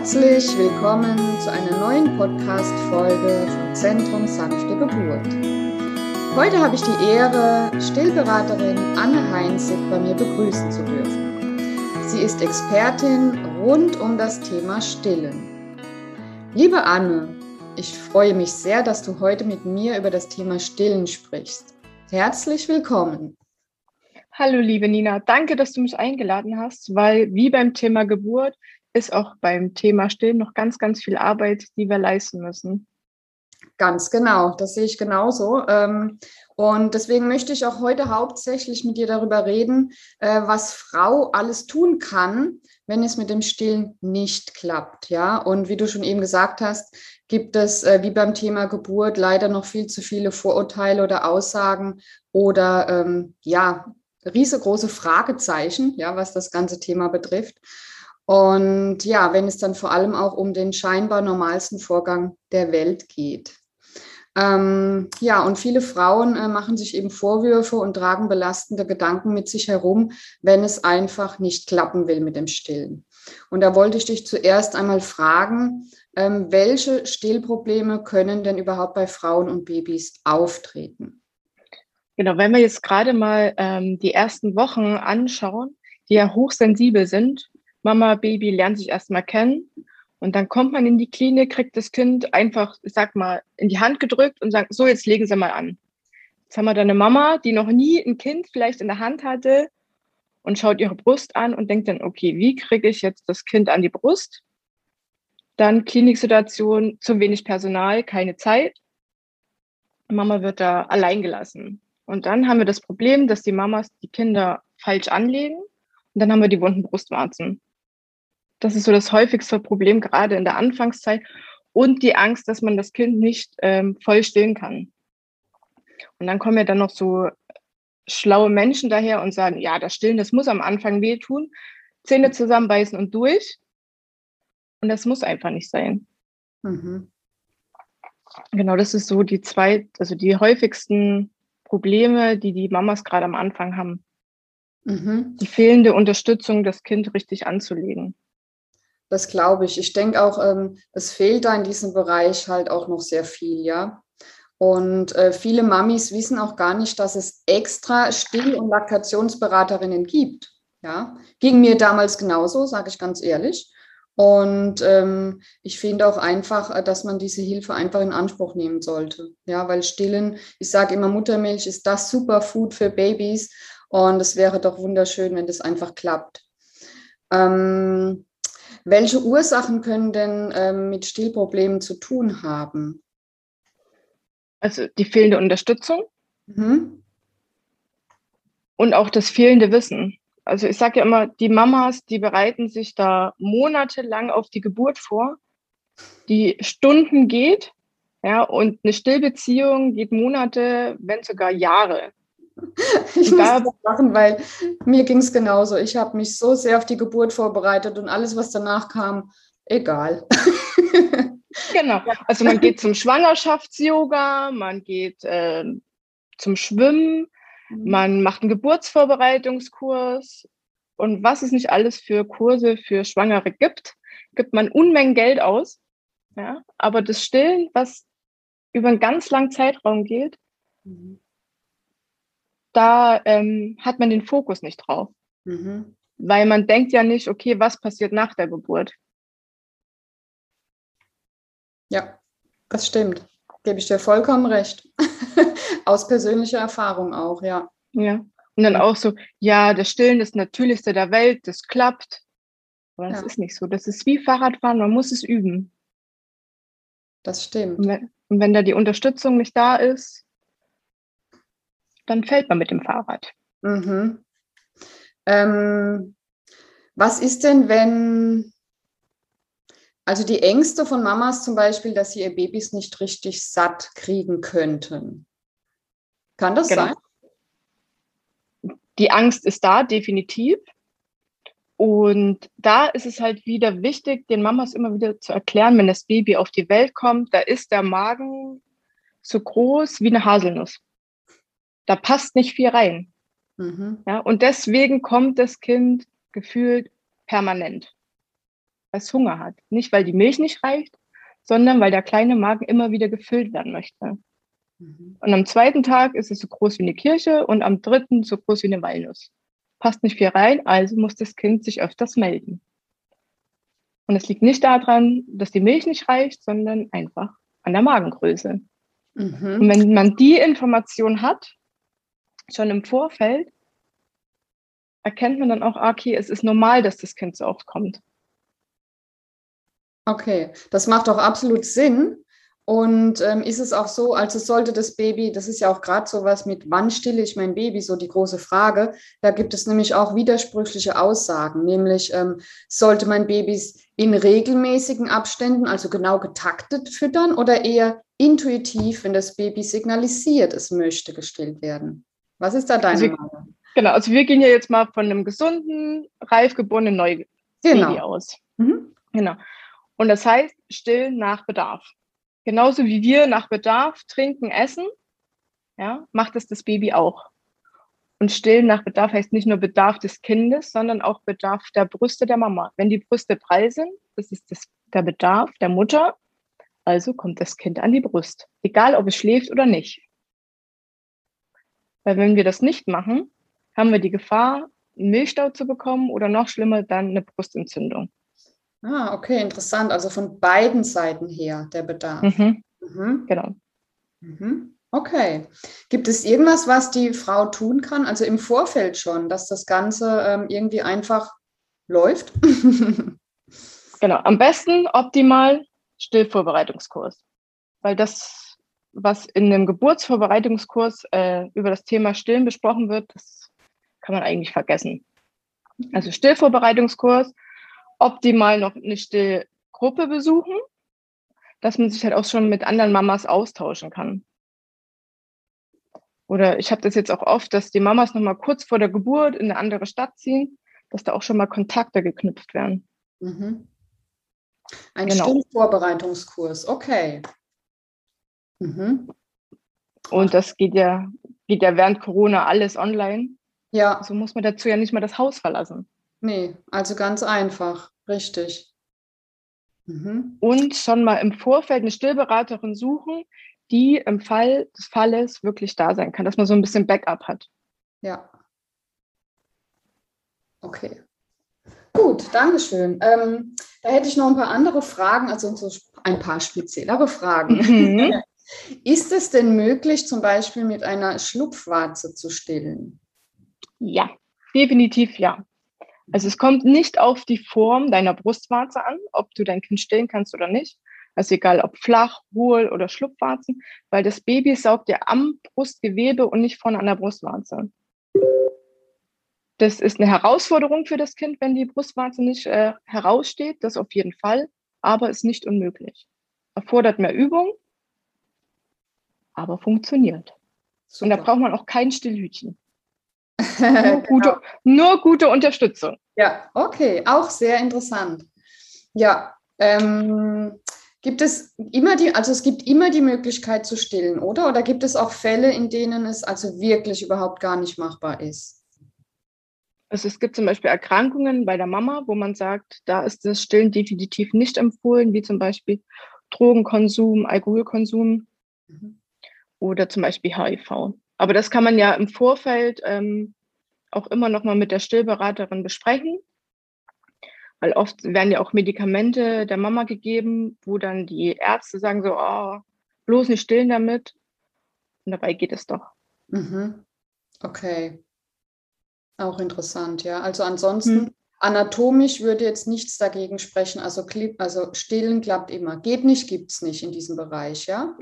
Herzlich willkommen zu einer neuen Podcast-Folge vom Zentrum Sanfte Geburt. Heute habe ich die Ehre, Stillberaterin Anne Heinzig bei mir begrüßen zu dürfen. Sie ist Expertin rund um das Thema Stillen. Liebe Anne, ich freue mich sehr, dass du heute mit mir über das Thema Stillen sprichst. Herzlich willkommen. Hallo, liebe Nina. Danke, dass du mich eingeladen hast, weil wie beim Thema Geburt ist auch beim Thema Stillen noch ganz, ganz viel Arbeit, die wir leisten müssen. Ganz genau, das sehe ich genauso. Ähm, und deswegen möchte ich auch heute hauptsächlich mit dir darüber reden, äh, was Frau alles tun kann, wenn es mit dem Stillen nicht klappt. Ja, und wie du schon eben gesagt hast, gibt es äh, wie beim Thema Geburt leider noch viel zu viele Vorurteile oder Aussagen oder ähm, ja, riesengroße Fragezeichen, ja, was das ganze Thema betrifft. Und ja, wenn es dann vor allem auch um den scheinbar normalsten Vorgang der Welt geht. Ähm, ja, und viele Frauen äh, machen sich eben Vorwürfe und tragen belastende Gedanken mit sich herum, wenn es einfach nicht klappen will mit dem Stillen. Und da wollte ich dich zuerst einmal fragen, ähm, welche Stillprobleme können denn überhaupt bei Frauen und Babys auftreten? Genau, wenn wir jetzt gerade mal ähm, die ersten Wochen anschauen, die ja hochsensibel sind, Mama, Baby lernen sich erstmal kennen. Und dann kommt man in die Klinik, kriegt das Kind einfach, ich sag mal, in die Hand gedrückt und sagt, so, jetzt legen Sie mal an. Jetzt haben wir da eine Mama, die noch nie ein Kind vielleicht in der Hand hatte und schaut ihre Brust an und denkt dann, okay, wie kriege ich jetzt das Kind an die Brust? Dann Kliniksituation, zu wenig Personal, keine Zeit. Mama wird da allein gelassen. Und dann haben wir das Problem, dass die Mamas die Kinder falsch anlegen und dann haben wir die wunden Brustwarzen. Das ist so das häufigste Problem, gerade in der Anfangszeit. Und die Angst, dass man das Kind nicht ähm, voll stillen kann. Und dann kommen ja dann noch so schlaue Menschen daher und sagen, ja, das Stillen, das muss am Anfang wehtun. Zähne zusammenbeißen und durch. Und das muss einfach nicht sein. Mhm. Genau, das ist so die zwei, also die häufigsten Probleme, die die Mamas gerade am Anfang haben. Mhm. Die fehlende Unterstützung, das Kind richtig anzulegen. Das glaube ich. Ich denke auch, ähm, es fehlt da in diesem Bereich halt auch noch sehr viel, ja. Und äh, viele Mamis wissen auch gar nicht, dass es extra Still- und Laktationsberaterinnen gibt. Ja, ging mir damals genauso, sage ich ganz ehrlich. Und ähm, ich finde auch einfach, äh, dass man diese Hilfe einfach in Anspruch nehmen sollte. Ja, weil Stillen, ich sage immer, Muttermilch ist das Superfood für Babys. Und es wäre doch wunderschön, wenn das einfach klappt. Ähm, welche Ursachen können denn ähm, mit Stillproblemen zu tun haben? Also die fehlende Unterstützung mhm. und auch das fehlende Wissen. Also ich sage ja immer, die Mamas, die bereiten sich da monatelang auf die Geburt vor, die Stunden geht, ja, und eine Stillbeziehung geht Monate, wenn sogar Jahre. Ich muss das machen, weil mir ging es genauso. Ich habe mich so sehr auf die Geburt vorbereitet und alles, was danach kam, egal. Genau. Also man geht zum Schwangerschafts-Yoga, man geht äh, zum Schwimmen, mhm. man macht einen Geburtsvorbereitungskurs und was es nicht alles für Kurse für Schwangere gibt, gibt man Unmengen Geld aus. Ja? Aber das Stillen, was über einen ganz langen Zeitraum geht, mhm da ähm, hat man den Fokus nicht drauf. Mhm. Weil man denkt ja nicht, okay, was passiert nach der Geburt? Ja, das stimmt. Gebe ich dir vollkommen recht. Aus persönlicher Erfahrung auch, ja. Ja. Und dann auch so, ja, das Stillen ist das Natürlichste der Welt, das klappt. Aber das ja. ist nicht so. Das ist wie Fahrradfahren, man muss es üben. Das stimmt. Und wenn, und wenn da die Unterstützung nicht da ist, dann fällt man mit dem Fahrrad. Mhm. Ähm, was ist denn, wenn, also die Ängste von Mamas zum Beispiel, dass sie ihr Babys nicht richtig satt kriegen könnten? Kann das genau. sein? Die Angst ist da, definitiv. Und da ist es halt wieder wichtig, den Mamas immer wieder zu erklären, wenn das Baby auf die Welt kommt, da ist der Magen so groß wie eine Haselnuss da passt nicht viel rein. Mhm. Ja, und deswegen kommt das Kind gefühlt permanent. weil es Hunger hat. Nicht, weil die Milch nicht reicht, sondern weil der kleine Magen immer wieder gefüllt werden möchte. Mhm. Und am zweiten Tag ist es so groß wie eine Kirche und am dritten so groß wie eine Walnuss. Passt nicht viel rein, also muss das Kind sich öfters melden. Und es liegt nicht daran, dass die Milch nicht reicht, sondern einfach an der Magengröße. Mhm. Und wenn man die Information hat, schon im Vorfeld, erkennt man dann auch, ah, okay, es ist normal, dass das Kind so oft kommt. Okay, das macht auch absolut Sinn. Und ähm, ist es auch so, also sollte das Baby, das ist ja auch gerade so was mit, wann stille ich mein Baby, so die große Frage. Da gibt es nämlich auch widersprüchliche Aussagen, nämlich ähm, sollte mein Babys in regelmäßigen Abständen, also genau getaktet füttern oder eher intuitiv, wenn das Baby signalisiert, es möchte gestillt werden. Was ist da deine also, Meinung? Genau, also wir gehen ja jetzt mal von einem gesunden, reif geborenen Neubaby genau. aus. Mhm. Genau. Und das heißt, stillen nach Bedarf. Genauso wie wir nach Bedarf trinken, essen, ja, macht es das Baby auch. Und stillen nach Bedarf heißt nicht nur Bedarf des Kindes, sondern auch Bedarf der Brüste der Mama. Wenn die Brüste prall sind, das ist das, der Bedarf der Mutter, also kommt das Kind an die Brust, egal ob es schläft oder nicht. Weil wenn wir das nicht machen, haben wir die Gefahr, einen Milchstau zu bekommen oder noch schlimmer, dann eine Brustentzündung. Ah, okay, interessant. Also von beiden Seiten her der Bedarf. Mhm. Mhm. Genau. Mhm. Okay. Gibt es irgendwas, was die Frau tun kann? Also im Vorfeld schon, dass das Ganze ähm, irgendwie einfach läuft? genau. Am besten optimal Stillvorbereitungskurs. Weil das, was in einem Geburtsvorbereitungskurs äh, über das Thema Stillen besprochen wird, das kann man eigentlich vergessen. Also Stillvorbereitungskurs optimal noch eine Stillgruppe besuchen, dass man sich halt auch schon mit anderen Mamas austauschen kann. Oder ich habe das jetzt auch oft, dass die Mamas noch mal kurz vor der Geburt in eine andere Stadt ziehen, dass da auch schon mal Kontakte geknüpft werden. Mhm. Ein genau. Stillvorbereitungskurs, okay. Mhm. Und das geht ja, geht ja während Corona alles online. Ja. So also muss man dazu ja nicht mal das Haus verlassen. Nee, also ganz einfach, richtig. Mhm. Und schon mal im Vorfeld eine Stillberaterin suchen, die im Fall des Falles wirklich da sein kann, dass man so ein bisschen Backup hat. Ja. Okay. Gut, Dankeschön. Ähm, da hätte ich noch ein paar andere Fragen, also so ein paar speziellere Fragen. Mhm. Ist es denn möglich, zum Beispiel mit einer Schlupfwarze zu stillen? Ja, definitiv ja. Also es kommt nicht auf die Form deiner Brustwarze an, ob du dein Kind stillen kannst oder nicht. Also egal ob flach, hohl oder Schlupfwarzen, weil das Baby saugt ja am Brustgewebe und nicht vorne an der Brustwarze. Das ist eine Herausforderung für das Kind, wenn die Brustwarze nicht äh, heraussteht, das auf jeden Fall, aber ist nicht unmöglich. Erfordert mehr Übung, aber funktioniert. Super. Und da braucht man auch kein Stillhütchen. Nur, gute, genau. nur gute Unterstützung. Ja, okay, auch sehr interessant. Ja, ähm, gibt es immer die, also es gibt immer die Möglichkeit zu stillen, oder? Oder gibt es auch Fälle, in denen es also wirklich überhaupt gar nicht machbar ist? Also es gibt zum Beispiel Erkrankungen bei der Mama, wo man sagt, da ist das Stillen definitiv nicht empfohlen, wie zum Beispiel Drogenkonsum, Alkoholkonsum mhm. Oder zum Beispiel HIV. Aber das kann man ja im Vorfeld ähm, auch immer noch mal mit der Stillberaterin besprechen, weil oft werden ja auch Medikamente der Mama gegeben, wo dann die Ärzte sagen so, oh, bloß nicht stillen damit. Und dabei geht es doch. Mhm. Okay. Auch interessant, ja. Also ansonsten, hm. anatomisch würde jetzt nichts dagegen sprechen. Also, also stillen klappt immer. Geht nicht, gibt es nicht in diesem Bereich, ja?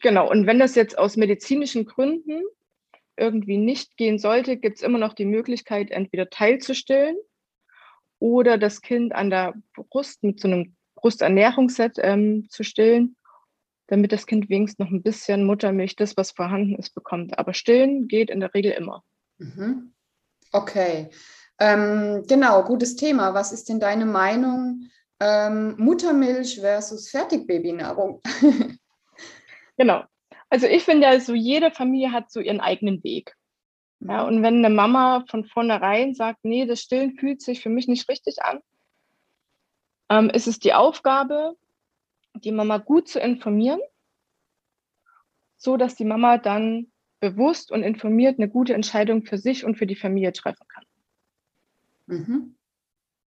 Genau. Und wenn das jetzt aus medizinischen Gründen irgendwie nicht gehen sollte, gibt es immer noch die Möglichkeit, entweder teilzustillen oder das Kind an der Brust mit so einem Brusternährungsset ähm, zu stillen, damit das Kind wenigstens noch ein bisschen Muttermilch, das, was vorhanden ist, bekommt. Aber stillen geht in der Regel immer. Mhm. Okay. Ähm, genau, gutes Thema. Was ist denn deine Meinung? Ähm, Muttermilch versus Fertigbabynahrung. genau. Also ich finde ja so, jede Familie hat so ihren eigenen Weg. Ja, mhm. und wenn eine Mama von vornherein sagt, nee, das Stillen fühlt sich für mich nicht richtig an, ähm, ist es die Aufgabe, die Mama gut zu informieren, so dass die Mama dann bewusst und informiert eine gute Entscheidung für sich und für die Familie treffen kann. Mhm.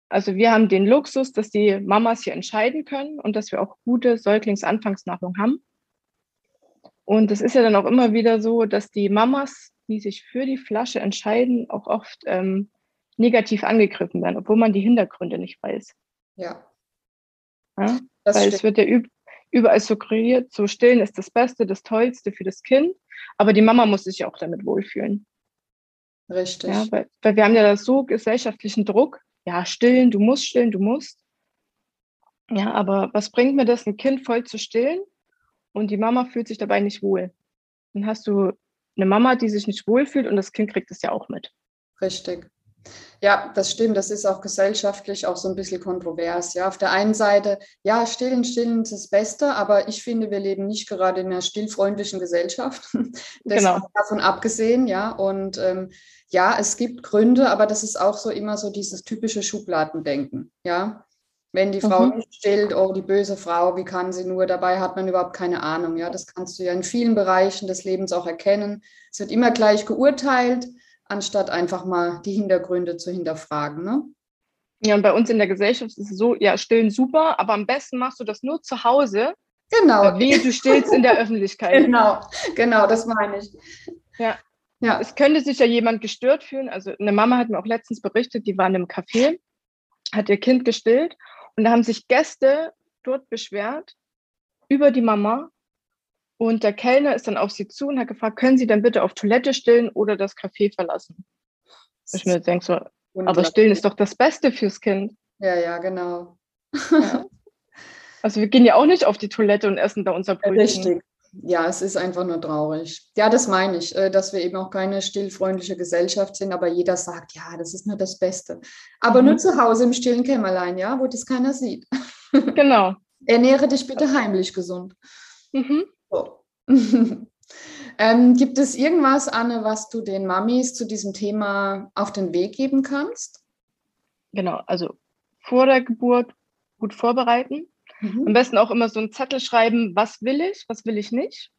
Also wir haben den Luxus, dass die Mamas hier entscheiden können und dass wir auch gute Säuglingsanfangsnahrung haben. Und es ist ja dann auch immer wieder so, dass die Mamas, die sich für die Flasche entscheiden, auch oft ähm, negativ angegriffen werden, obwohl man die Hintergründe nicht weiß. Ja. ja? Weil stimmt. es wird ja überall suggeriert, so stillen ist das Beste, das Tollste für das Kind, aber die Mama muss sich ja auch damit wohlfühlen. Richtig. Ja, weil, weil wir haben ja da so gesellschaftlichen Druck, ja, stillen, du musst stillen, du musst. Ja, aber was bringt mir das, ein Kind voll zu stillen und die Mama fühlt sich dabei nicht wohl? Dann hast du eine Mama, die sich nicht wohlfühlt und das Kind kriegt es ja auch mit. Richtig. Ja, das stimmt. Das ist auch gesellschaftlich auch so ein bisschen kontrovers. Ja, auf der einen Seite, ja, stillen, stillen ist das Beste, aber ich finde, wir leben nicht gerade in einer stillfreundlichen Gesellschaft. Das genau. davon abgesehen, ja. Und ähm, ja, es gibt Gründe, aber das ist auch so immer so dieses typische Schubladendenken, ja. Wenn die Frau mhm. nicht stillt, oh, die böse Frau, wie kann sie nur? Dabei hat man überhaupt keine Ahnung. Ja, das kannst du ja in vielen Bereichen des Lebens auch erkennen. Es wird immer gleich geurteilt, anstatt einfach mal die Hintergründe zu hinterfragen. Ne? Ja, und bei uns in der Gesellschaft ist es so, ja, stillen super, aber am besten machst du das nur zu Hause. Genau. Wie du stillst in der Öffentlichkeit. Genau, genau, das meine ich. Ja. Ja, es könnte sich ja jemand gestört fühlen. Also eine Mama hat mir auch letztens berichtet, die war in einem Café, hat ihr Kind gestillt und da haben sich Gäste dort beschwert über die Mama. Und der Kellner ist dann auf sie zu und hat gefragt, können Sie dann bitte auf Toilette stillen oder das Café verlassen? Ich mir denke so, aber stillen ist doch das Beste fürs Kind. Ja, ja, genau. Ja. Also wir gehen ja auch nicht auf die Toilette und essen da unser Brötchen. Richtig, ja, es ist einfach nur traurig. Ja, das meine ich, äh, dass wir eben auch keine stillfreundliche Gesellschaft sind, aber jeder sagt, ja, das ist nur das Beste. Aber mhm. nur zu Hause im stillen Kämmerlein, ja, wo das keiner sieht. Genau. Ernähre dich bitte heimlich gesund. Mhm. So. ähm, gibt es irgendwas, Anne, was du den Mamis zu diesem Thema auf den Weg geben kannst? Genau, also vor der Geburt gut vorbereiten Mhm. Am besten auch immer so einen Zettel schreiben, was will ich, was will ich nicht.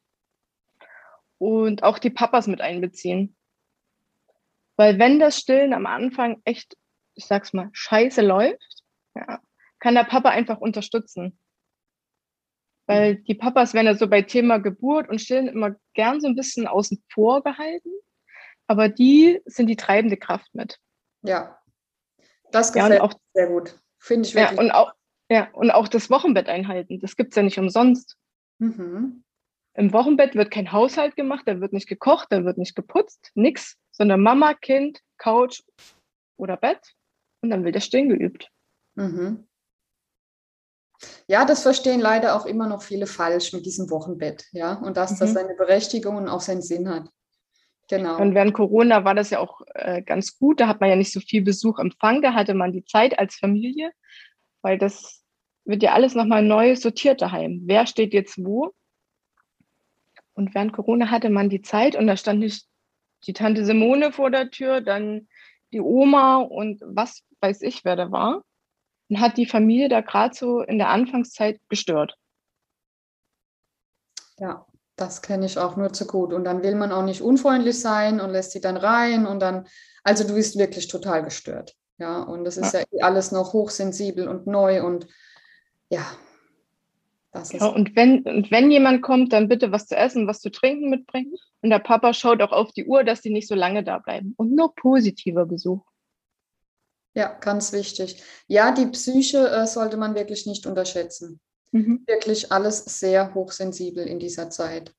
Und auch die Papas mit einbeziehen. Weil wenn das Stillen am Anfang echt, ich sag's mal, scheiße läuft, ja, kann der Papa einfach unterstützen. Weil die Papas werden ja so bei Thema Geburt und Stillen immer gern so ein bisschen außen vor gehalten. Aber die sind die treibende Kraft mit. Ja, das gefällt ja, auch, sehr gut. Finde ich wirklich. Ja, und auch, ja, und auch das Wochenbett einhalten. Das gibt es ja nicht umsonst. Mhm. Im Wochenbett wird kein Haushalt gemacht, da wird nicht gekocht, da wird nicht geputzt, nichts, sondern Mama, Kind, Couch oder Bett und dann wird der Stehen geübt. Mhm. Ja, das verstehen leider auch immer noch viele falsch mit diesem Wochenbett, ja, und dass mhm. das seine Berechtigung und auch seinen Sinn hat. Genau. Und während Corona war das ja auch äh, ganz gut. Da hat man ja nicht so viel Besuch empfangen. Da hatte man die Zeit als Familie, weil das wird ja alles nochmal neu sortiert daheim. Wer steht jetzt wo? Und während Corona hatte man die Zeit und da stand nicht die Tante Simone vor der Tür, dann die Oma und was weiß ich, wer da war. Und hat die Familie da gerade so in der Anfangszeit gestört. Ja, das kenne ich auch nur zu gut. Und dann will man auch nicht unfreundlich sein und lässt sie dann rein und dann, also du bist wirklich total gestört. Ja, und das ist ja, ja alles noch hochsensibel und neu und ja, das ist. Ja, und, wenn, und wenn jemand kommt, dann bitte was zu essen, was zu trinken mitbringen. Und der Papa schaut auch auf die Uhr, dass die nicht so lange da bleiben. Und nur positiver Besuch. Ja, ganz wichtig. Ja, die Psyche äh, sollte man wirklich nicht unterschätzen. Mhm. Wirklich alles sehr hochsensibel in dieser Zeit.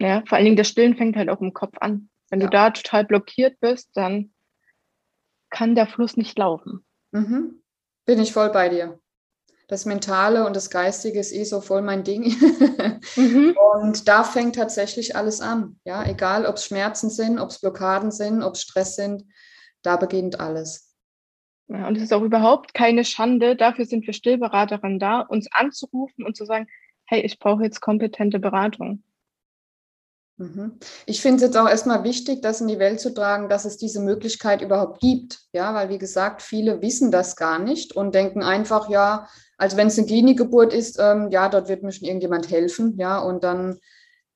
Ja, vor allen Dingen das Stillen fängt halt auch im Kopf an. Wenn ja. du da total blockiert bist, dann kann der Fluss nicht laufen. Mhm. Bin ich voll bei dir das Mentale und das Geistige ist eh so voll mein Ding. mhm. Und da fängt tatsächlich alles an. Ja, egal ob es Schmerzen sind, ob es Blockaden sind, ob es Stress sind, da beginnt alles. Ja, und es ist auch überhaupt keine Schande. Dafür sind wir Stillberaterinnen da, uns anzurufen und zu sagen, hey, ich brauche jetzt kompetente Beratung. Mhm. Ich finde es jetzt auch erstmal wichtig, das in die Welt zu tragen, dass es diese Möglichkeit überhaupt gibt. Ja, weil wie gesagt, viele wissen das gar nicht und denken einfach, ja, also wenn es eine Klinikgeburt ist, ähm, ja, dort wird mir schon irgendjemand helfen, ja, und dann,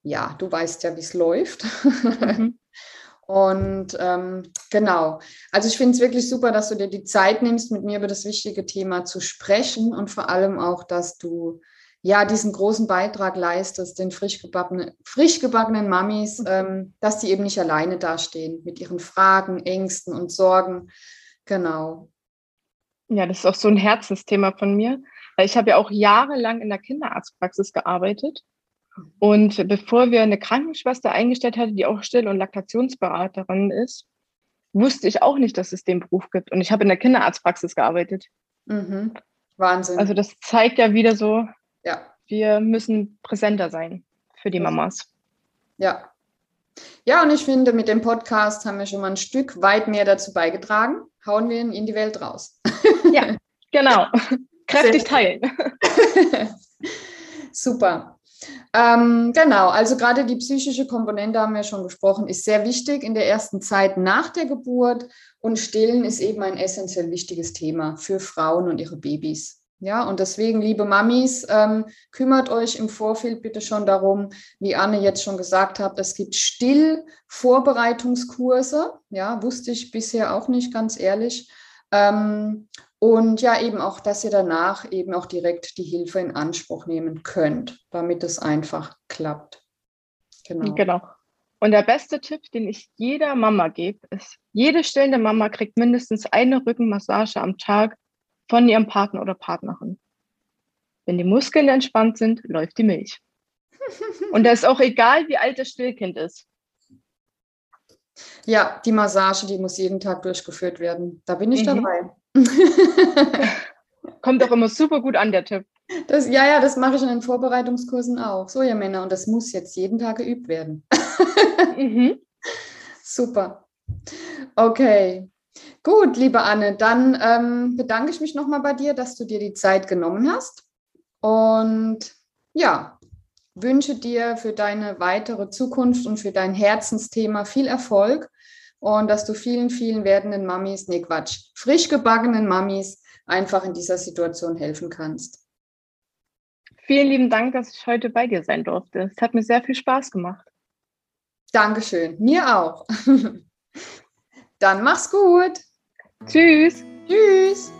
ja, du weißt ja, wie es läuft. Mhm. und ähm, genau, also ich finde es wirklich super, dass du dir die Zeit nimmst, mit mir über das wichtige Thema zu sprechen und vor allem auch, dass du ja diesen großen Beitrag leistest, den frisch gebackenen, frisch gebackenen Mamis, mhm. ähm, dass die eben nicht alleine dastehen mit ihren Fragen, Ängsten und Sorgen. Genau. Ja, das ist auch so ein Herzensthema von mir. Ich habe ja auch jahrelang in der Kinderarztpraxis gearbeitet. Und bevor wir eine Krankenschwester eingestellt hatten, die auch Still- und Laktationsberaterin ist, wusste ich auch nicht, dass es den Beruf gibt. Und ich habe in der Kinderarztpraxis gearbeitet. Mhm. Wahnsinn. Also das zeigt ja wieder so. Wir müssen präsenter sein für die Mamas. Ja. Ja, und ich finde, mit dem Podcast haben wir schon mal ein Stück weit mehr dazu beigetragen. Hauen wir ihn in die Welt raus. Ja, genau. Kräftig teilen. Super. Ähm, genau, also gerade die psychische Komponente haben wir schon gesprochen, ist sehr wichtig in der ersten Zeit nach der Geburt und Stillen ist eben ein essentiell wichtiges Thema für Frauen und ihre Babys. Ja, und deswegen, liebe Mamis, ähm, kümmert euch im Vorfeld bitte schon darum, wie Anne jetzt schon gesagt hat, es gibt Still-Vorbereitungskurse. Ja, wusste ich bisher auch nicht, ganz ehrlich. Ähm, und ja, eben auch, dass ihr danach eben auch direkt die Hilfe in Anspruch nehmen könnt, damit es einfach klappt. Genau. Genau. Und der beste Tipp, den ich jeder Mama gebe, ist, jede stillende Mama kriegt mindestens eine Rückenmassage am Tag von ihrem Partner oder Partnerin. Wenn die Muskeln entspannt sind, läuft die Milch. Und da ist auch egal, wie alt das Stillkind ist. Ja, die Massage, die muss jeden Tag durchgeführt werden. Da bin ich mhm. dabei. Kommt auch immer super gut an, der Tipp. Das, ja, ja, das mache ich in den Vorbereitungskursen auch. So, ihr Männer, und das muss jetzt jeden Tag geübt werden. mhm. Super. Okay. Gut, liebe Anne, dann ähm, bedanke ich mich nochmal bei dir, dass du dir die Zeit genommen hast. Und ja, wünsche dir für deine weitere Zukunft und für dein Herzensthema viel Erfolg und dass du vielen, vielen werdenden Mamis, nee Quatsch, frisch gebackenen Mamis einfach in dieser Situation helfen kannst. Vielen lieben Dank, dass ich heute bei dir sein durfte. Es hat mir sehr viel Spaß gemacht. Dankeschön, mir auch. Dann mach's gut. Tschüss. Tschüss.